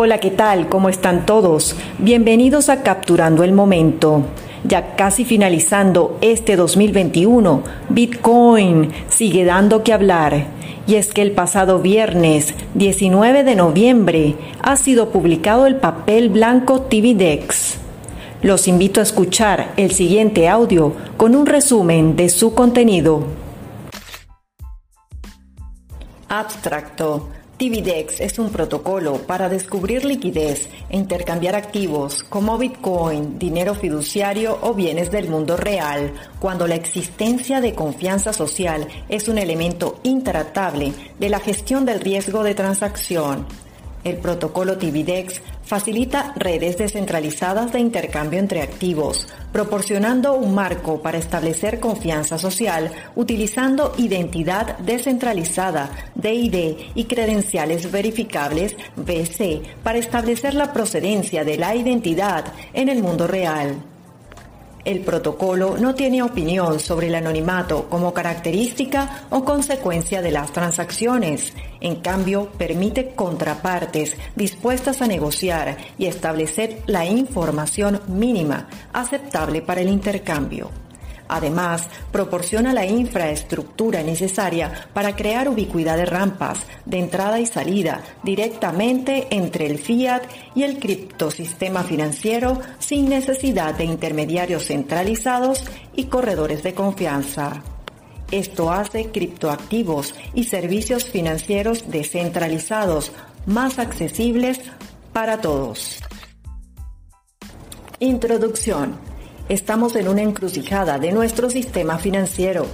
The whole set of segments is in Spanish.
Hola, ¿qué tal? ¿Cómo están todos? Bienvenidos a Capturando el Momento. Ya casi finalizando este 2021, Bitcoin sigue dando que hablar. Y es que el pasado viernes 19 de noviembre ha sido publicado el papel blanco TVDEX. Los invito a escuchar el siguiente audio con un resumen de su contenido. Abstracto. TVDEX es un protocolo para descubrir liquidez e intercambiar activos como Bitcoin, dinero fiduciario o bienes del mundo real, cuando la existencia de confianza social es un elemento intratable de la gestión del riesgo de transacción. El protocolo TVDEX facilita redes descentralizadas de intercambio entre activos, proporcionando un marco para establecer confianza social utilizando identidad descentralizada, DID y credenciales verificables, BC, para establecer la procedencia de la identidad en el mundo real. El protocolo no tiene opinión sobre el anonimato como característica o consecuencia de las transacciones. En cambio, permite contrapartes dispuestas a negociar y establecer la información mínima aceptable para el intercambio. Además, proporciona la infraestructura necesaria para crear ubicuidad de rampas de entrada y salida directamente entre el fiat y el criptosistema financiero sin necesidad de intermediarios centralizados y corredores de confianza. Esto hace criptoactivos y servicios financieros descentralizados más accesibles para todos. Introducción. Estamos en una encrucijada de nuestro sistema financiero.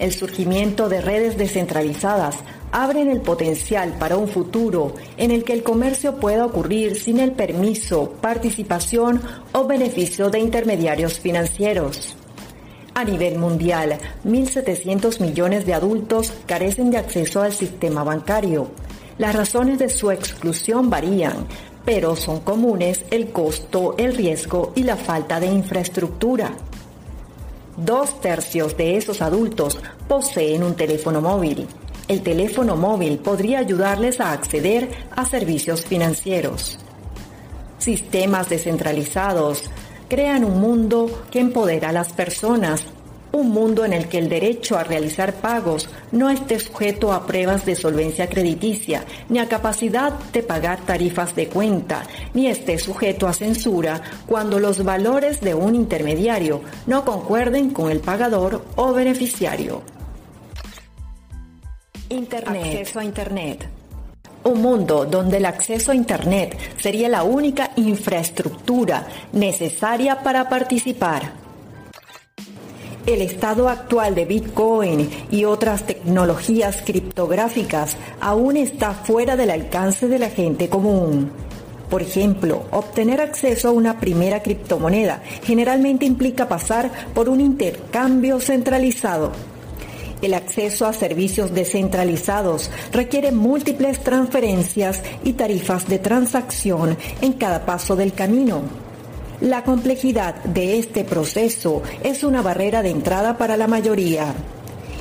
El surgimiento de redes descentralizadas abren el potencial para un futuro en el que el comercio pueda ocurrir sin el permiso, participación o beneficio de intermediarios financieros. A nivel mundial, 1.700 millones de adultos carecen de acceso al sistema bancario. Las razones de su exclusión varían, pero son comunes el costo, el riesgo y la falta de infraestructura. Dos tercios de esos adultos poseen un teléfono móvil. El teléfono móvil podría ayudarles a acceder a servicios financieros. Sistemas descentralizados crean un mundo que empodera a las personas un mundo en el que el derecho a realizar pagos no esté sujeto a pruebas de solvencia crediticia, ni a capacidad de pagar tarifas de cuenta, ni esté sujeto a censura cuando los valores de un intermediario no concuerden con el pagador o beneficiario. Internet. Acceso a Internet. Un mundo donde el acceso a Internet sería la única infraestructura necesaria para participar el estado actual de Bitcoin y otras tecnologías criptográficas aún está fuera del alcance de la gente común. Por ejemplo, obtener acceso a una primera criptomoneda generalmente implica pasar por un intercambio centralizado. El acceso a servicios descentralizados requiere múltiples transferencias y tarifas de transacción en cada paso del camino. La complejidad de este proceso es una barrera de entrada para la mayoría.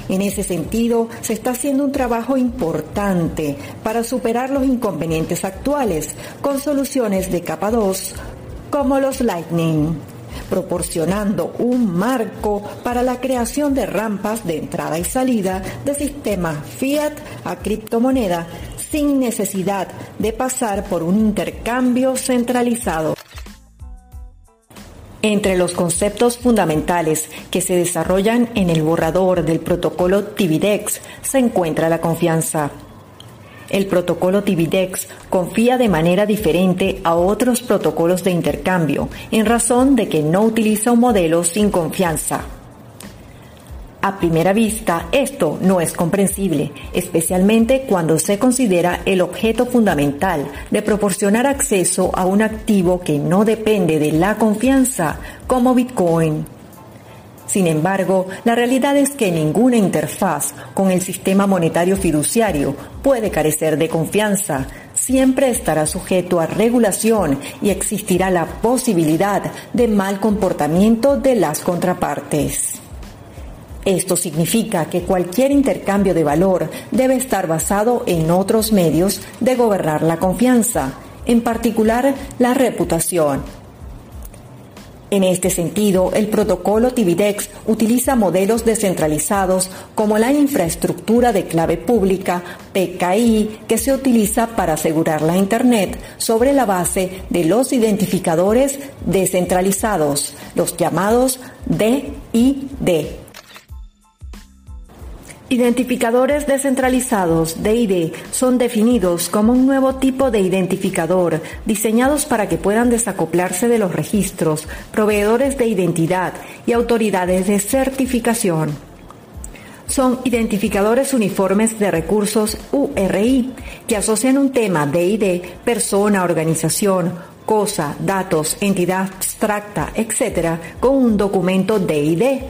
En ese sentido, se está haciendo un trabajo importante para superar los inconvenientes actuales con soluciones de capa 2 como los Lightning, proporcionando un marco para la creación de rampas de entrada y salida de sistemas fiat a criptomoneda sin necesidad de pasar por un intercambio centralizado. Entre los conceptos fundamentales que se desarrollan en el borrador del protocolo TVDEX se encuentra la confianza. El protocolo TVDEX confía de manera diferente a otros protocolos de intercambio en razón de que no utiliza un modelo sin confianza. A primera vista, esto no es comprensible, especialmente cuando se considera el objeto fundamental de proporcionar acceso a un activo que no depende de la confianza, como Bitcoin. Sin embargo, la realidad es que ninguna interfaz con el sistema monetario fiduciario puede carecer de confianza. Siempre estará sujeto a regulación y existirá la posibilidad de mal comportamiento de las contrapartes. Esto significa que cualquier intercambio de valor debe estar basado en otros medios de gobernar la confianza, en particular la reputación. En este sentido, el protocolo TVDEX utiliza modelos descentralizados como la infraestructura de clave pública PKI que se utiliza para asegurar la Internet sobre la base de los identificadores descentralizados, los llamados DID. Identificadores descentralizados DID son definidos como un nuevo tipo de identificador diseñados para que puedan desacoplarse de los registros, proveedores de identidad y autoridades de certificación. Son identificadores uniformes de recursos URI que asocian un tema DID, persona, organización, cosa, datos, entidad abstracta, etc., con un documento DID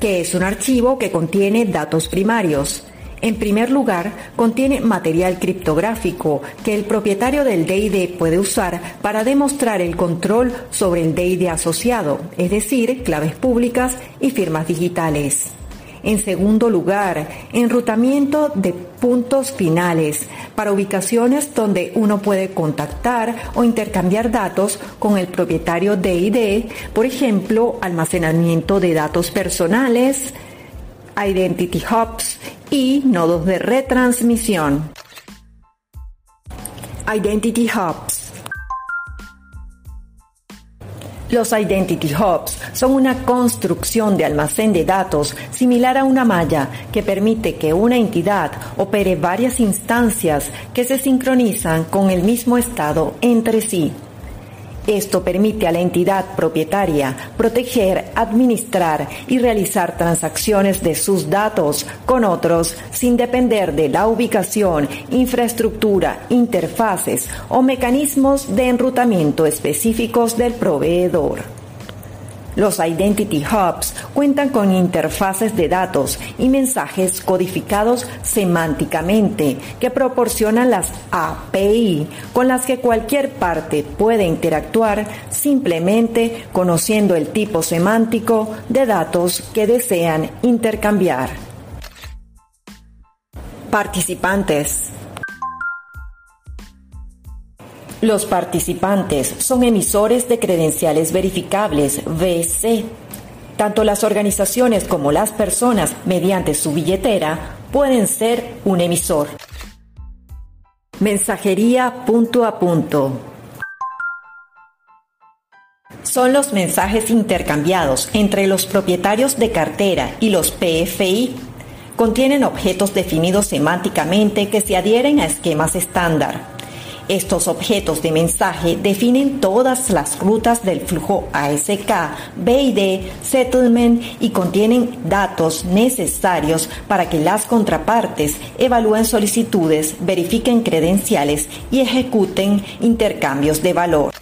que es un archivo que contiene datos primarios. En primer lugar, contiene material criptográfico que el propietario del DID puede usar para demostrar el control sobre el DID asociado, es decir, claves públicas y firmas digitales. En segundo lugar, enrutamiento de puntos finales para ubicaciones donde uno puede contactar o intercambiar datos con el propietario de ID, por ejemplo, almacenamiento de datos personales, identity hubs y nodos de retransmisión. Identity hubs Los Identity Hubs son una construcción de almacén de datos similar a una malla que permite que una entidad opere varias instancias que se sincronizan con el mismo estado entre sí. Esto permite a la entidad propietaria proteger, administrar y realizar transacciones de sus datos con otros sin depender de la ubicación, infraestructura, interfaces o mecanismos de enrutamiento específicos del proveedor. Los Identity Hubs cuentan con interfaces de datos y mensajes codificados semánticamente que proporcionan las API con las que cualquier parte puede interactuar simplemente conociendo el tipo semántico de datos que desean intercambiar. Participantes los participantes son emisores de credenciales verificables, VC. Tanto las organizaciones como las personas, mediante su billetera, pueden ser un emisor. Mensajería punto a punto. Son los mensajes intercambiados entre los propietarios de cartera y los PFI. Contienen objetos definidos semánticamente que se adhieren a esquemas estándar. Estos objetos de mensaje definen todas las rutas del flujo ASK, BID, Settlement y contienen datos necesarios para que las contrapartes evalúen solicitudes, verifiquen credenciales y ejecuten intercambios de valor.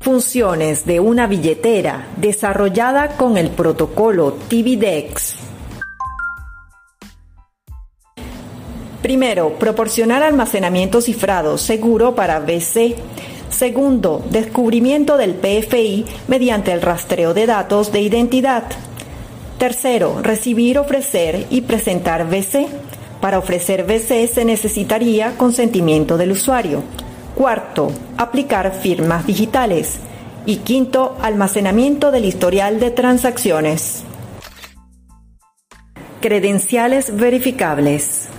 Funciones de una billetera desarrollada con el protocolo TVDEX Primero, proporcionar almacenamiento cifrado seguro para BC. Segundo, descubrimiento del PFI mediante el rastreo de datos de identidad. Tercero, recibir, ofrecer y presentar BC. Para ofrecer BC se necesitaría consentimiento del usuario. Cuarto, aplicar firmas digitales. Y quinto, almacenamiento del historial de transacciones. Credenciales verificables.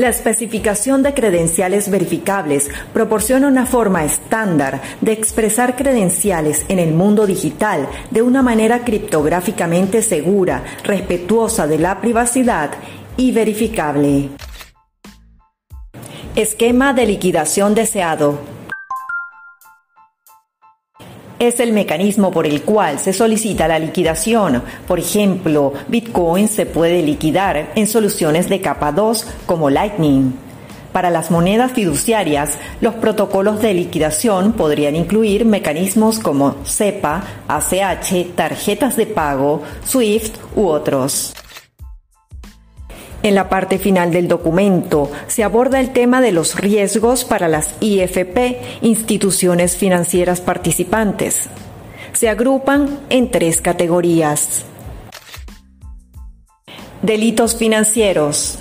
La especificación de credenciales verificables proporciona una forma estándar de expresar credenciales en el mundo digital de una manera criptográficamente segura, respetuosa de la privacidad y verificable. Esquema de liquidación deseado es el mecanismo por el cual se solicita la liquidación. Por ejemplo, Bitcoin se puede liquidar en soluciones de capa 2 como Lightning. Para las monedas fiduciarias, los protocolos de liquidación podrían incluir mecanismos como SEPA, ACH, tarjetas de pago, SWIFT u otros. En la parte final del documento se aborda el tema de los riesgos para las IFP, instituciones financieras participantes. Se agrupan en tres categorías. Delitos financieros.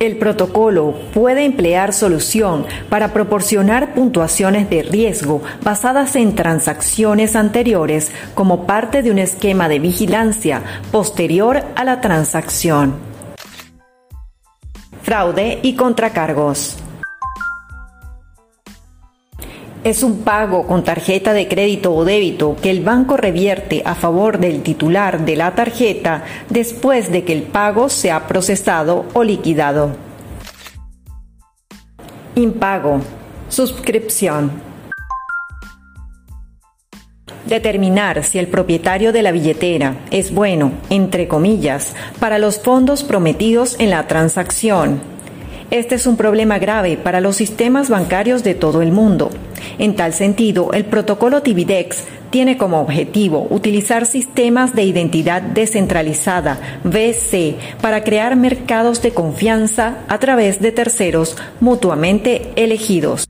El protocolo puede emplear solución para proporcionar puntuaciones de riesgo basadas en transacciones anteriores como parte de un esquema de vigilancia posterior a la transacción. Fraude y contracargos. Es un pago con tarjeta de crédito o débito que el banco revierte a favor del titular de la tarjeta después de que el pago se ha procesado o liquidado. Impago. Suscripción. Determinar si el propietario de la billetera es bueno, entre comillas, para los fondos prometidos en la transacción. Este es un problema grave para los sistemas bancarios de todo el mundo en tal sentido, el protocolo TVDEX tiene como objetivo utilizar sistemas de identidad descentralizada, VC, para crear mercados de confianza a través de terceros mutuamente elegidos.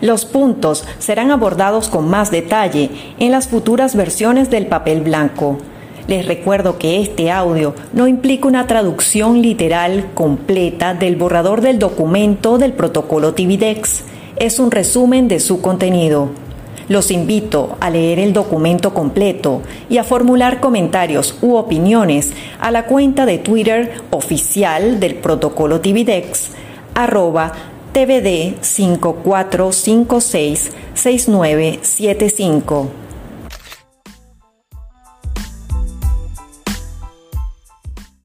Los puntos serán abordados con más detalle en las futuras versiones del papel blanco. Les recuerdo que este audio no implica una traducción literal completa del borrador del documento del protocolo TVDEX es un resumen de su contenido. Los invito a leer el documento completo y a formular comentarios u opiniones a la cuenta de Twitter oficial del protocolo TVDEX, arroba TVD 54566975.